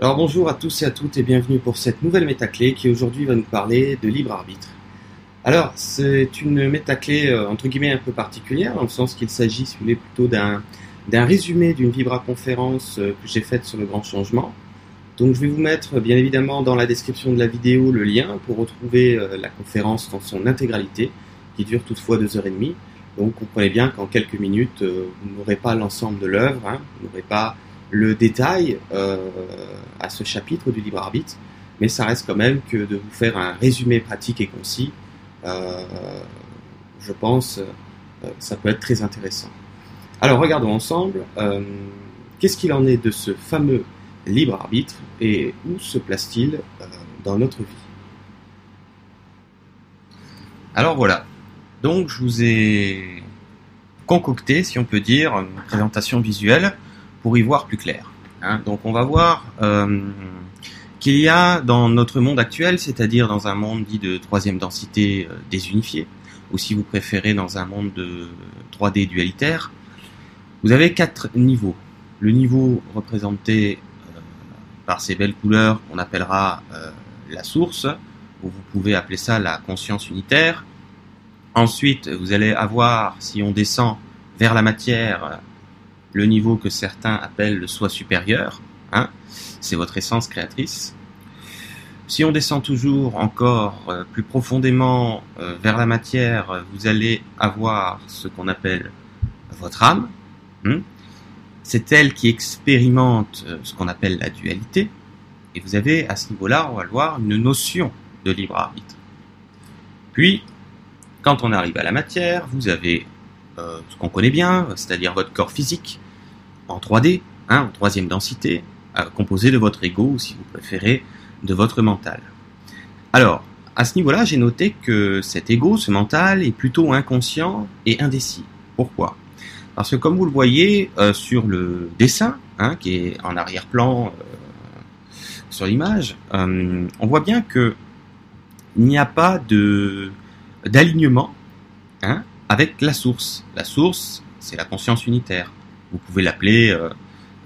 Alors bonjour à tous et à toutes et bienvenue pour cette nouvelle métaclé qui aujourd'hui va nous parler de libre arbitre. Alors c'est une métaclé euh, entre guillemets un peu particulière dans le sens qu'il s'agit si plutôt d'un résumé d'une Vibra conférence euh, que j'ai faite sur le grand changement. Donc je vais vous mettre bien évidemment dans la description de la vidéo le lien pour retrouver euh, la conférence dans son intégralité qui dure toutefois deux heures et demie. Donc comprenez bien qu'en quelques minutes vous n'aurez pas l'ensemble de l'œuvre, hein, vous n'aurez pas le détail euh, à ce chapitre du libre arbitre, mais ça reste quand même que de vous faire un résumé pratique et concis, euh, je pense, euh, ça peut être très intéressant. Alors regardons ensemble, qu'est-ce qu'il en est de ce fameux libre arbitre et où se place-t-il dans notre vie? Alors voilà, donc je vous ai concocté, si on peut dire, une présentation visuelle pour y voir plus clair. Hein. Donc on va voir euh, qu'il y a dans notre monde actuel, c'est-à-dire dans un monde dit de troisième densité euh, désunifié, ou si vous préférez dans un monde de 3D dualitaire, vous avez quatre niveaux. Le niveau représenté euh, par ces belles couleurs qu'on appellera la source, ou vous pouvez appeler ça la conscience unitaire. Ensuite, vous allez avoir, si on descend vers la matière, le niveau que certains appellent le soi supérieur, hein, c'est votre essence créatrice. Si on descend toujours encore euh, plus profondément euh, vers la matière, vous allez avoir ce qu'on appelle votre âme. Hein. c'est elle qui expérimente euh, ce qu'on appelle la dualité. Et vous avez à ce niveau-là, on va le voir, une notion de libre arbitre. Puis, quand on arrive à la matière, vous avez ce qu'on connaît bien, c'est-à-dire votre corps physique, en 3D, hein, en troisième densité, euh, composé de votre ego, ou si vous préférez, de votre mental. Alors, à ce niveau-là, j'ai noté que cet ego, ce mental, est plutôt inconscient et indécis. Pourquoi? Parce que comme vous le voyez euh, sur le dessin, hein, qui est en arrière-plan euh, sur l'image, on voit bien que il n'y a pas de d'alignement hein, avec la source. La source, c'est la conscience unitaire. Vous pouvez l'appeler, euh,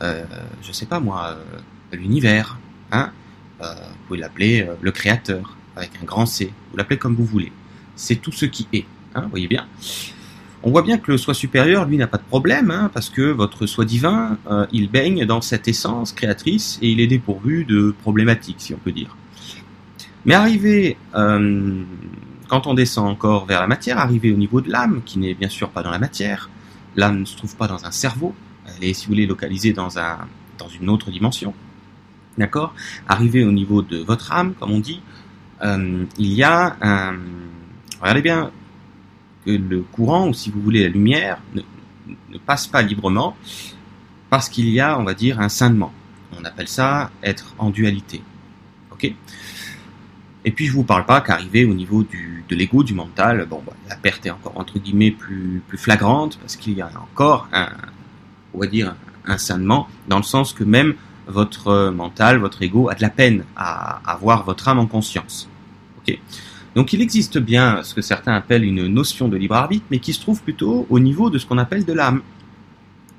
euh, je sais pas moi, euh, l'univers. Hein vous pouvez l'appeler le créateur avec un grand C. Vous l'appelez comme vous voulez. C'est tout ce qui est. Hein, voyez bien. On voit bien que le soi supérieur, lui, n'a pas de problème, hein, parce que votre soi divin, il baigne dans cette essence créatrice et il est dépourvu de problématiques, si on peut dire. Mais arrivé, quand on descend encore vers la matière, arrivé au niveau de l'âme, qui n'est bien sûr pas dans la matière, L'âme ne se trouve pas dans un cerveau, elle est, si vous voulez, localisée dans, un, dans une autre dimension. D'accord? Arrivé au niveau de votre âme, comme on dit, euh, il y a un... Regardez bien que le courant, ou si vous voulez la lumière, ne, passe pas librement parce qu'il y a, on va dire, un scinnement. On appelle ça être en dualité. Ok? Et puis je vous parle pas qu'arriver au niveau du, de l'ego, du mental, bon, bah, la perte est encore entre guillemets plus, plus flagrante parce qu'il y a encore un, on va dire, un dans le sens que même votre mental, votre ego a de la peine à avoir votre âme en conscience. Donc il existe bien ce que certains appellent une notion de libre arbitre, mais qui se trouve plutôt au niveau de ce qu'on appelle de l'âme,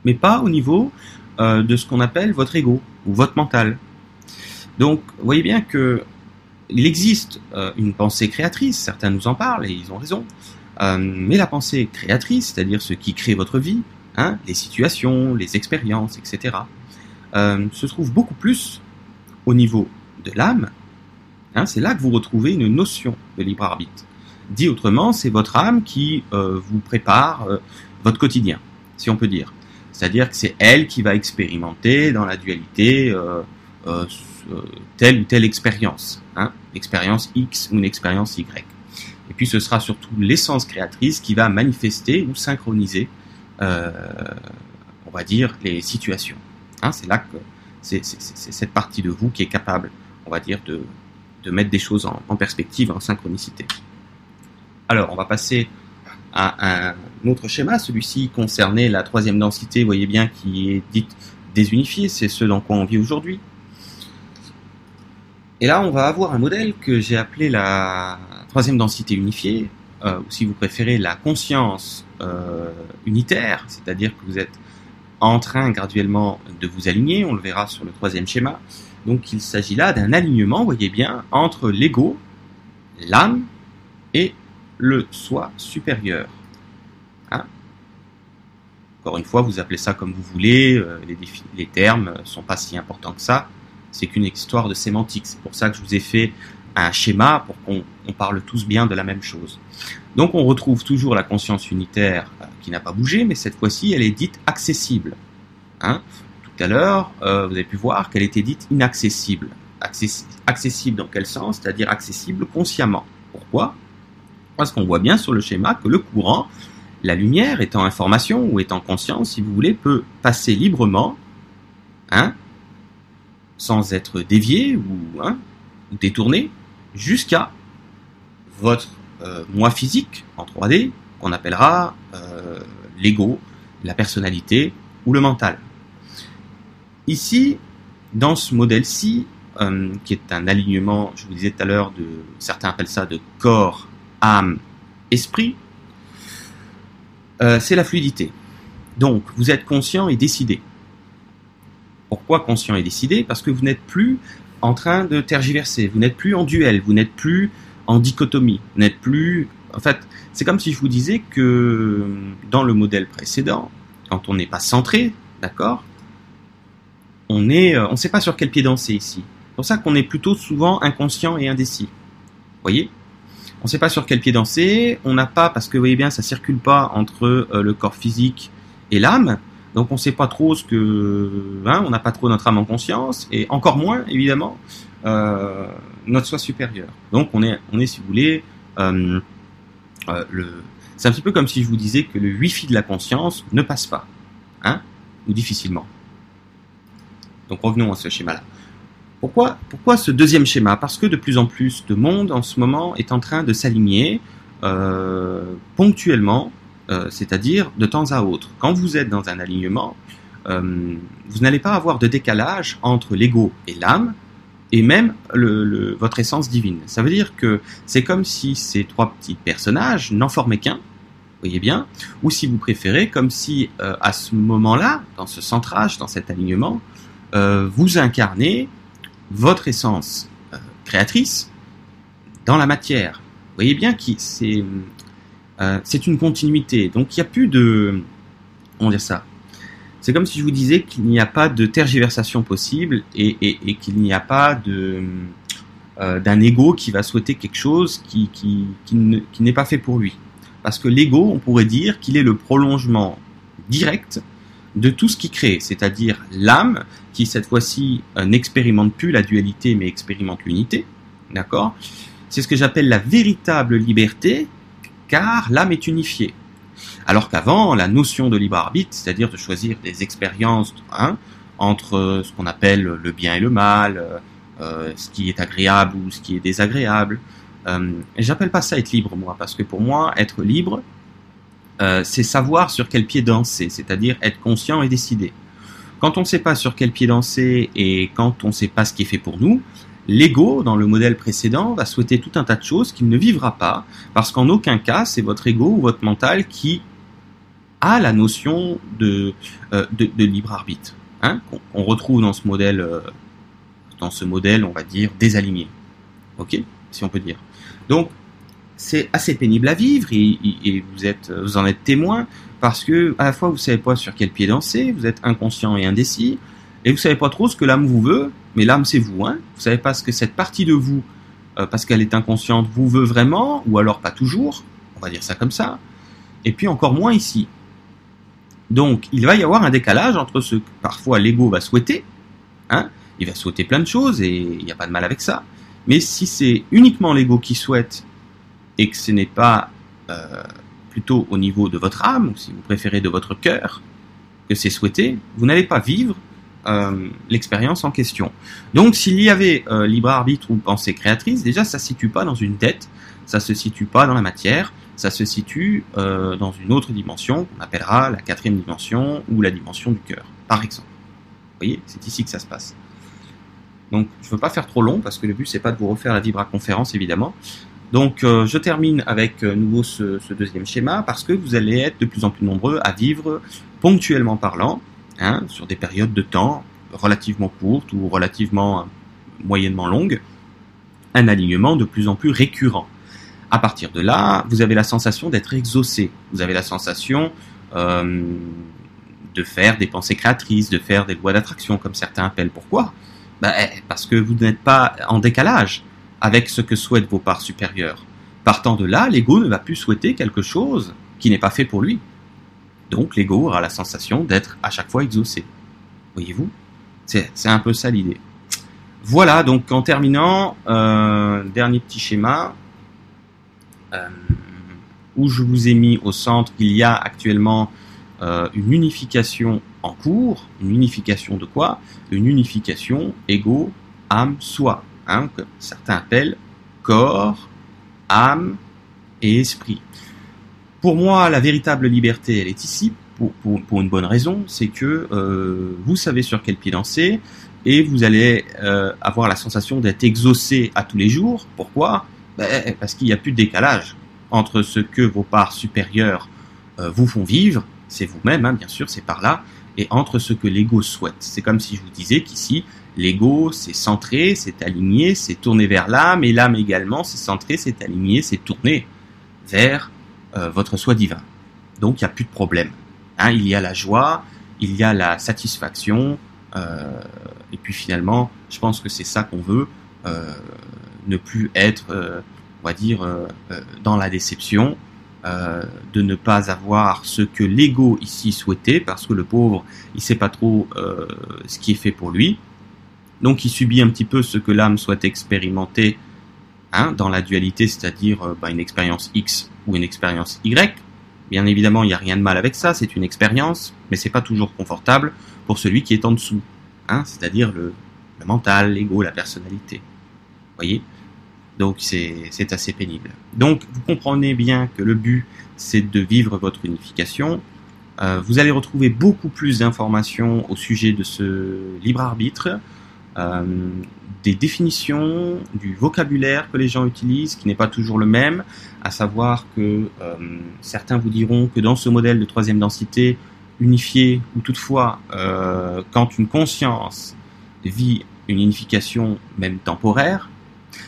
mais pas au niveau euh, de ce qu'on appelle votre ego ou votre mental. Donc, voyez bien que il existe euh, une pensée créatrice, certains nous en parlent et ils ont raison, euh, mais la pensée créatrice, c'est-à-dire ce qui crée votre vie, hein, les situations, les expériences, etc., euh, se trouve beaucoup plus au niveau de l'âme. Hein, c'est là que vous retrouvez une notion de libre arbitre. Dit autrement, c'est votre âme qui vous prépare votre quotidien, si on peut dire. C'est-à-dire que c'est elle qui va expérimenter dans la dualité telle ou telle expérience. Hein, expérience X ou une expérience Y. Et puis ce sera surtout l'essence créatrice qui va manifester ou synchroniser, euh, on va dire, les situations. Hein, c'est là que c'est cette partie de vous qui est capable, on va dire, de, mettre des choses en, perspective, en synchronicité. Alors, on va passer à un autre schéma. Celui-ci concernait la troisième densité, vous voyez bien, qui est dite désunifiée. C'est ce dans quoi on vit aujourd'hui. Et là, on va avoir un modèle que j'ai appelé la troisième densité unifiée, euh, ou si vous préférez, la conscience euh, unitaire, c'est-à-dire que vous êtes en train graduellement de vous aligner, on le verra sur le troisième schéma. Donc il s'agit là d'un alignement, voyez bien, entre l'ego, l'âme et le soi supérieur. Hein? Encore une fois, vous appelez ça comme vous voulez, euh, les, les termes ne sont pas si importants que ça, c'est qu'une histoire de sémantique. C'est pour ça que je vous ai fait un schéma pour qu'on parle tous bien de la même chose. Donc on retrouve toujours la conscience unitaire euh, qui n'a pas bougé, mais cette fois-ci elle est dite accessible. Hein Tout à l'heure, euh, vous avez pu voir qu'elle était dite inaccessible. accessible dans quel sens? C'est-à-dire accessible consciemment. Pourquoi? Parce qu'on voit bien sur le schéma que le courant, la lumière étant information ou étant conscience, si vous voulez, peut passer librement, hein, sans être dévié ou, hein, ou détourné, jusqu'à votre euh, moi physique en 3D, qu'on appellera euh, l'ego, la personnalité ou le mental. Ici, dans ce modèle-ci, euh, qui est un alignement, je vous disais tout à l'heure, de certains appellent ça de corps, âme, esprit, c'est la fluidité. Donc, vous êtes conscient et décidé. Pourquoi conscient et décidé Parce que vous n'êtes plus en train de tergiverser, vous n'êtes plus en duel, vous n'êtes plus en dichotomie, vous n'êtes plus... En fait, c'est comme si je vous disais que dans le modèle précédent, quand on n'est pas centré, d'accord, on est, euh, on ne sait pas sur quel pied danser ici. C'est pour ça qu'on est plutôt souvent inconscient et indécis. Vous voyez? On ne sait pas sur quel pied danser, on n'a pas, parce que vous voyez bien, ça circule pas entre euh, le corps physique et l'âme, donc on ne sait pas trop ce que, hein, on n'a pas trop notre âme en conscience, et encore moins évidemment euh, notre soi supérieur. Donc on est, on est si vous voulez, euh, euh, le, c'est un petit peu comme si je vous disais que le wifi de la conscience ne passe pas, hein, ou difficilement. Donc revenons à ce schéma-là. Pourquoi, pourquoi ce deuxième schéma? Parce que de plus en plus de monde en ce moment est en train de s'aligner ponctuellement euh, c'est-à-dire de temps à autre. Quand vous êtes dans un alignement, euh, vous n'allez pas avoir de décalage entre l'ego et l'âme, et même votre essence divine. Ça veut dire que c'est comme si ces trois petits personnages n'en formaient qu'un, voyez bien, ou si vous préférez, comme si euh, à ce moment-là, dans ce centrage, dans cet alignement, vous incarnez votre essence créatrice dans la matière. Voyez bien que c'est euh, c'est une continuité. Donc il n'y a plus de... On dire ça? C'est comme si je vous disais qu'il n'y a pas de tergiversation possible et, qu'il n'y a pas de euh, d'un ego qui va souhaiter quelque chose qui n'est pas fait pour lui. Parce que l'ego, on pourrait dire qu'il est le prolongement direct de tout ce qui crée, c'est-à-dire l'âme qui cette fois-ci euh, n'expérimente plus la dualité mais expérimente l'unité, d'accord? C'est ce que j'appelle la véritable liberté car l'âme est unifiée. Alors qu'avant, la notion de libre arbitre, c'est-à-dire de choisir des expériences hein, entre ce qu'on appelle le bien et le mal, euh, euh, ce qui est agréable ou ce qui est désagréable, euh, j'appelle pas ça être libre moi, parce que pour moi, être libre, euh, c'est savoir sur quel pied danser, c'est-à-dire être conscient et décidé. Quand on ne sait pas sur quel pied danser et quand on ne sait pas ce qui est fait pour nous, L'ego, dans le modèle précédent, va souhaiter tout un tas de choses qu'il ne vivra pas, parce qu'en aucun cas, c'est votre ego ou votre mental qui a la notion de, euh, de, libre arbitre, hein, qu'on retrouve dans ce modèle, euh, dans ce modèle, on va dire, désaligné. Ok? Si on peut dire. Donc, c'est assez pénible à vivre et, et, vous, êtes, vous en êtes témoin parce que à la fois vous savez pas sur quel pied danser, vous êtes inconscient et indécis, et vous savez pas trop ce que l'âme vous veut, mais l'âme c'est vous, hein. Vous savez pas ce que cette partie de vous, euh, parce qu'elle est inconsciente, vous veut vraiment, ou alors pas toujours, on va dire ça comme ça, et puis encore moins ici. Donc il va y avoir un décalage entre ce que parfois l'ego va souhaiter, hein, il va souhaiter plein de choses et il n'y a pas de mal avec ça, mais si c'est uniquement l'ego qui souhaite et que ce n'est pas euh, plutôt au niveau de votre âme, ou si vous préférez de votre cœur, que c'est souhaité, vous n'allez pas vivre euh, l'expérience en question. Donc s'il y avait euh, libre arbitre ou pensée créatrice, déjà ça se situe pas dans une tête, ça se situe pas dans la matière, ça se situe euh, dans une autre dimension qu'on appellera la quatrième dimension ou la dimension du cœur, par exemple. Vous voyez, c'est ici que ça se passe. Donc je ne veux pas faire trop long parce que le but c'est pas de vous refaire la vibra conférence évidemment. Donc je termine avec nouveau ce, deuxième schéma parce que vous allez être de plus en plus nombreux à vivre ponctuellement parlant hein, sur des périodes de temps relativement courtes ou relativement moyennement longues, un alignement de plus en plus récurrent. À partir de là, vous avez la sensation d'être exaucé. Vous avez la sensation euh, de faire des pensées créatrices, de faire des lois d'attraction, comme certains appellent. Pourquoi? Ben, Parce que vous n'êtes pas en décalage avec ce que souhaitent vos parts supérieures. Partant de là, l'ego ne va plus souhaiter quelque chose qui n'est pas fait pour lui. Donc l'ego aura la sensation d'être à chaque fois exaucé. Voyez-vous? C'est un peu ça l'idée. Voilà, donc en terminant, euh, dernier petit schéma, euh, où je vous ai mis au centre, il y a actuellement euh, une unification en cours. Une unification de quoi? Une unification ego, âme, soi, hein, que certains appellent corps, âme et esprit. Pour moi, la véritable liberté, elle est ici, pour, pour, une bonne raison, c'est que euh, vous savez sur quel pied danser et vous allez euh, avoir la sensation d'être exaucé à tous les jours. Pourquoi? Ben, Parce qu'il n'y a plus de décalage entre ce que vos parts supérieures euh, vous font vivre, c'est vous-même, hein, bien sûr, c'est par là, et entre ce que l'ego souhaite. C'est comme si je vous disais qu'ici, l'ego, c'est centré, c'est aligné, c'est tourné vers l'âme, et l'âme également, c'est centré, c'est aligné, c'est tourné vers euh, votre soi divin. Donc il n'y a plus de problème. Hein, il y a la joie, il y a la satisfaction, euh, et puis finalement, je pense que c'est ça qu'on veut, euh, ne plus être, on va dire, dans la déception, de ne pas avoir ce que l'ego ici souhaitait, parce que le pauvre, il sait pas trop ce qui est fait pour lui. Donc il subit un petit peu ce que l'âme souhaite expérimenter hein, dans la dualité, c'est-à-dire bah, une expérience X ou une expérience Y. Bien évidemment, il n'y a rien de mal avec ça, c'est une expérience, mais c'est pas toujours confortable pour celui qui est en dessous, hein, c'est-à-dire le, mental, l'ego, la personnalité. Voyez? Donc c'est assez pénible. Donc vous comprenez bien que le but, c'est de vivre votre unification. Euh, vous allez retrouver beaucoup plus d'informations au sujet de ce libre arbitre. Euh, des définitions, du vocabulaire que les gens utilisent, qui n'est pas toujours le même, à savoir que euh, certains vous diront que dans ce modèle de troisième densité unifié, ou toutefois, euh, quand une conscience vit une unification même temporaire,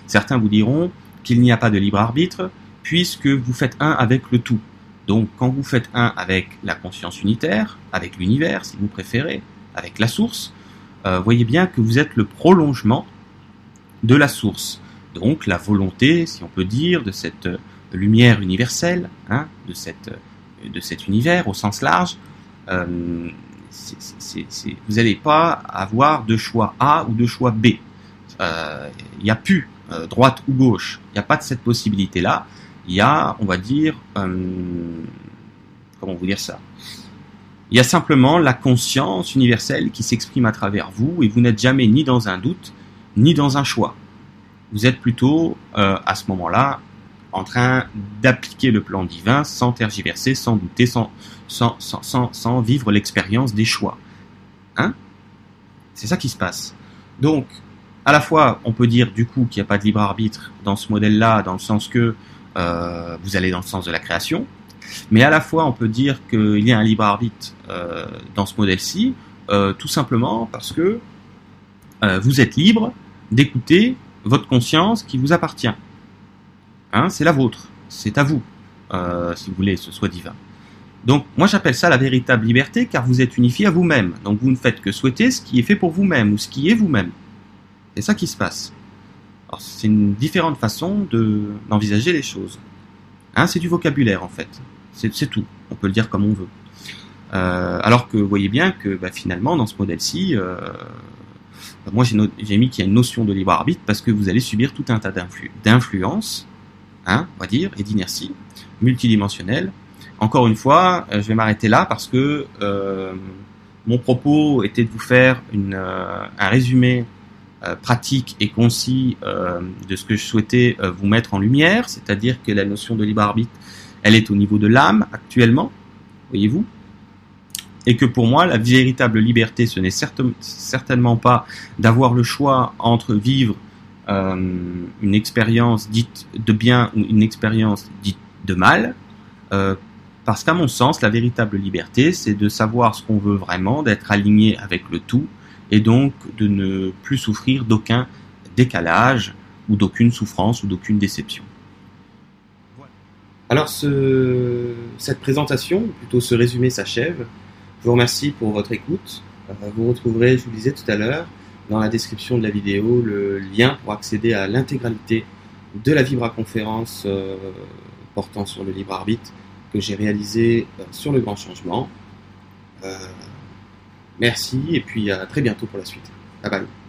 certains vous diront qu'il n'y a pas de libre arbitre, puisque vous faites un avec le tout. Donc quand vous faites un avec la conscience unitaire, avec l'univers si vous préférez, avec la source, euh, voyez bien que vous êtes le prolongement de la source. Donc la volonté, si on peut dire, de cette euh, lumière universelle, hein, de, cette, euh, de cet univers au sens large, euh, vous n'allez pas avoir de choix A ou de choix B. Il n'y a plus droite ou gauche. Il n'y a pas de cette possibilité-là. Il y a, on va dire, comment vous dire ça? Il y a simplement la conscience universelle qui s'exprime à travers vous et vous n'êtes jamais ni dans un doute, ni dans un choix. Vous êtes plutôt, euh, à ce moment-là, en train d'appliquer le plan divin sans tergiverser, sans douter, sans, sans, sans, sans, vivre l'expérience des choix. Hein? C'est ça qui se passe. Donc, à la fois, on peut dire du coup qu'il n'y a pas de libre arbitre dans ce modèle-là, dans le sens que euh, vous allez dans le sens de la création, mais à la fois, on peut dire qu'il y a un libre arbitre euh, dans ce modèle-ci, tout simplement parce que vous êtes libre d'écouter votre conscience qui vous appartient. Hein, c'est la vôtre, c'est à vous, euh, si vous voulez, ce soit divin. Donc moi j'appelle ça la véritable liberté car vous êtes unifié à vous-même. Donc vous ne faites que souhaiter ce qui est fait pour vous-même ou ce qui est vous-même. C'est ça qui se passe. c'est une différente façon de, d'envisager les choses. Hein, c'est du vocabulaire en fait. C'est, c'est tout. On peut le dire comme on veut. Euh, alors que vous voyez bien que bah, finalement dans ce modèle-ci, euh, moi, j'ai mis qu'il y a une notion de libre arbitre parce que vous allez subir tout un tas d'influences, hein, on va dire, et d'inertie multidimensionnelle. Encore une fois, euh, je vais m'arrêter là parce que euh, mon propos était de vous faire une, euh, un résumé euh, pratique et concis de ce que je souhaitais vous mettre en lumière, c'est-à-dire que la notion de libre arbitre, elle est au niveau de l'âme actuellement, voyez-vous, et que pour moi, la véritable liberté, ce n'est certainement pas d'avoir le choix entre vivre euh, une expérience dite de bien ou une expérience dite de mal. Euh, Parce qu'à mon sens, la véritable liberté, c'est de savoir ce qu'on veut vraiment, d'être aligné avec le tout, et donc de ne plus souffrir d'aucun décalage, ou d'aucune souffrance, ou d'aucune déception. Alors ce, cette présentation, plutôt ce résumé s'achève. Je vous remercie pour votre écoute. Euh, vous retrouverez, je vous le disais tout à l'heure, dans la description de la vidéo, le lien pour accéder à l'intégralité de la Vibra conférence euh, portant sur le libre arbitre que j'ai réalisé euh, sur le grand changement. merci et puis à très bientôt pour la suite. Bye bye.